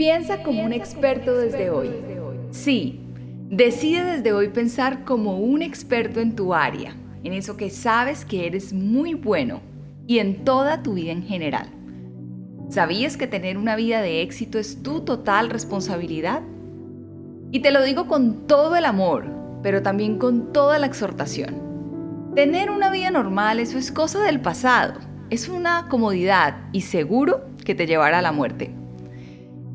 Piensa como un experto desde hoy. Sí, decide desde hoy pensar como un experto en tu área, en eso que sabes que eres muy bueno y en toda tu vida en general. ¿Sabías que tener una vida de éxito es tu total responsabilidad? Y te lo digo con todo el amor, pero también con toda la exhortación. Tener una vida normal, eso es cosa del pasado. Es una comodidad y seguro que te llevará a la muerte.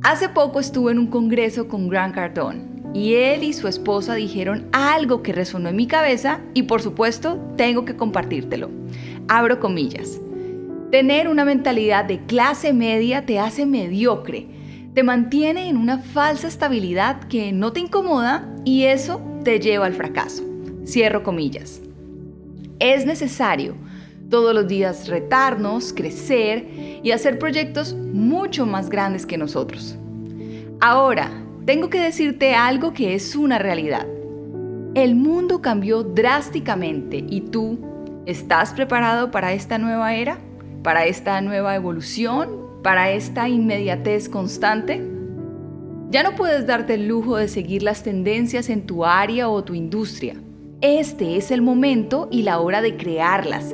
Hace poco estuve en un congreso con Grant Cardone y él y su esposa dijeron algo que resonó en mi cabeza y por supuesto tengo que compartírtelo. Abro comillas. Tener una mentalidad de clase media te hace mediocre, te mantiene en una falsa estabilidad que no te incomoda y eso te lleva al fracaso. Cierro comillas. Es necesario todos los días retarnos, crecer y hacer proyectos mucho más grandes que nosotros. Ahora, tengo que decirte algo que es una realidad. El mundo cambió drásticamente y tú, ¿estás preparado para esta nueva era? ¿Para esta nueva evolución? ¿Para esta inmediatez constante? Ya no puedes darte el lujo de seguir las tendencias en tu área o tu industria. Este es el momento y la hora de crearlas,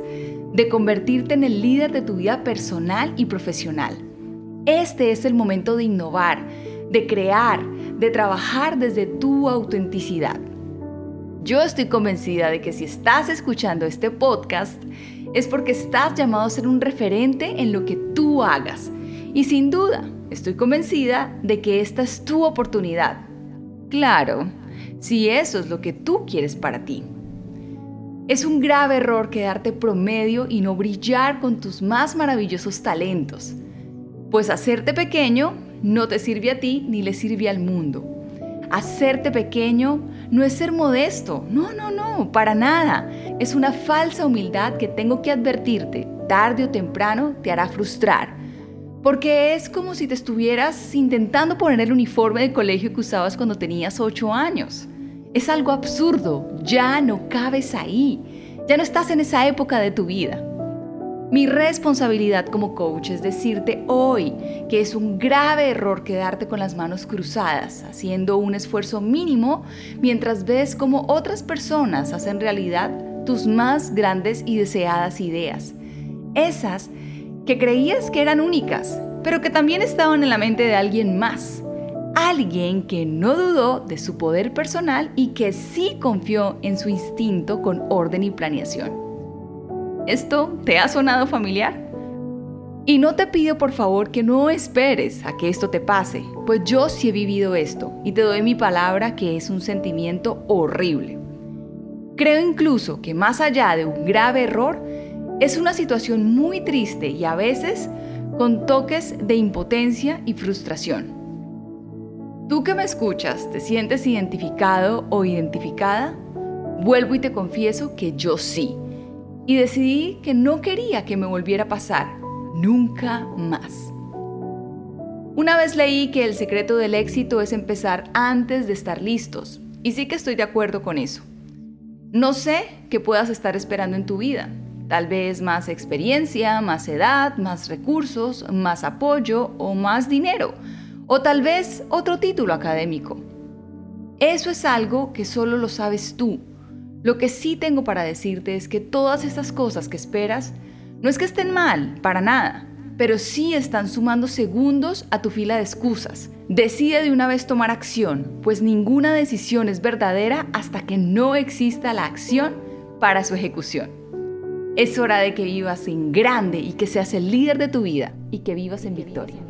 de convertirte en el líder de tu vida personal y profesional. Este es el momento de innovar, de crear, de trabajar desde tu autenticidad. Yo estoy convencida de que si estás escuchando este podcast es porque estás llamado a ser un referente en lo que tú hagas. Y sin duda, estoy convencida de que esta es tu oportunidad. Claro, si eso es lo que tú quieres para ti. Es un grave error quedarte promedio y no brillar con tus más maravillosos talentos, pues hacerte pequeño no te sirve a ti ni le sirve al mundo. Hacerte pequeño no es ser modesto, no, no, no, para nada. Es una falsa humildad que tengo que advertirte, tarde o temprano te hará frustrar. Porque es como si te estuvieras intentando poner el uniforme de colegio que usabas cuando tenías 8 años. Es algo absurdo, ya no cabes ahí, ya no estás en esa época de tu vida. Mi responsabilidad como coach es decirte hoy que es un grave error quedarte con las manos cruzadas, haciendo un esfuerzo mínimo mientras ves cómo otras personas hacen realidad tus más grandes y deseadas ideas. Esas que creías que eran únicas, pero que también estaban en la mente de alguien más alguien que no dudó de su poder personal y que sí confió en su instinto con orden y planeación. ¿Esto te ha sonado familiar? Y no te pido por favor que no esperes a que esto te pase, pues yo sí he vivido esto y te doy mi palabra que es un sentimiento horrible. Creo incluso que más allá de un grave error, es una situación muy triste y a veces con toques de impotencia y frustración. Tú que me escuchas, ¿te sientes identificado o identificada? Vuelvo y te confieso que yo sí. Y decidí que no quería que me volviera a pasar. Nunca más. Una vez leí que el secreto del éxito es empezar antes de estar listos. Y sí que estoy de acuerdo con eso. No sé qué puedas estar esperando en tu vida. Tal vez más experiencia, más edad, más recursos, más apoyo o más dinero o tal vez otro título académico. Eso es algo que solo lo sabes tú. Lo que sí tengo para decirte es que todas estas cosas que esperas no es que estén mal, para nada, pero sí están sumando segundos a tu fila de excusas. Decide de una vez tomar acción, pues ninguna decisión es verdadera hasta que no exista la acción para su ejecución. Es hora de que vivas en grande y que seas el líder de tu vida y que vivas en victoria.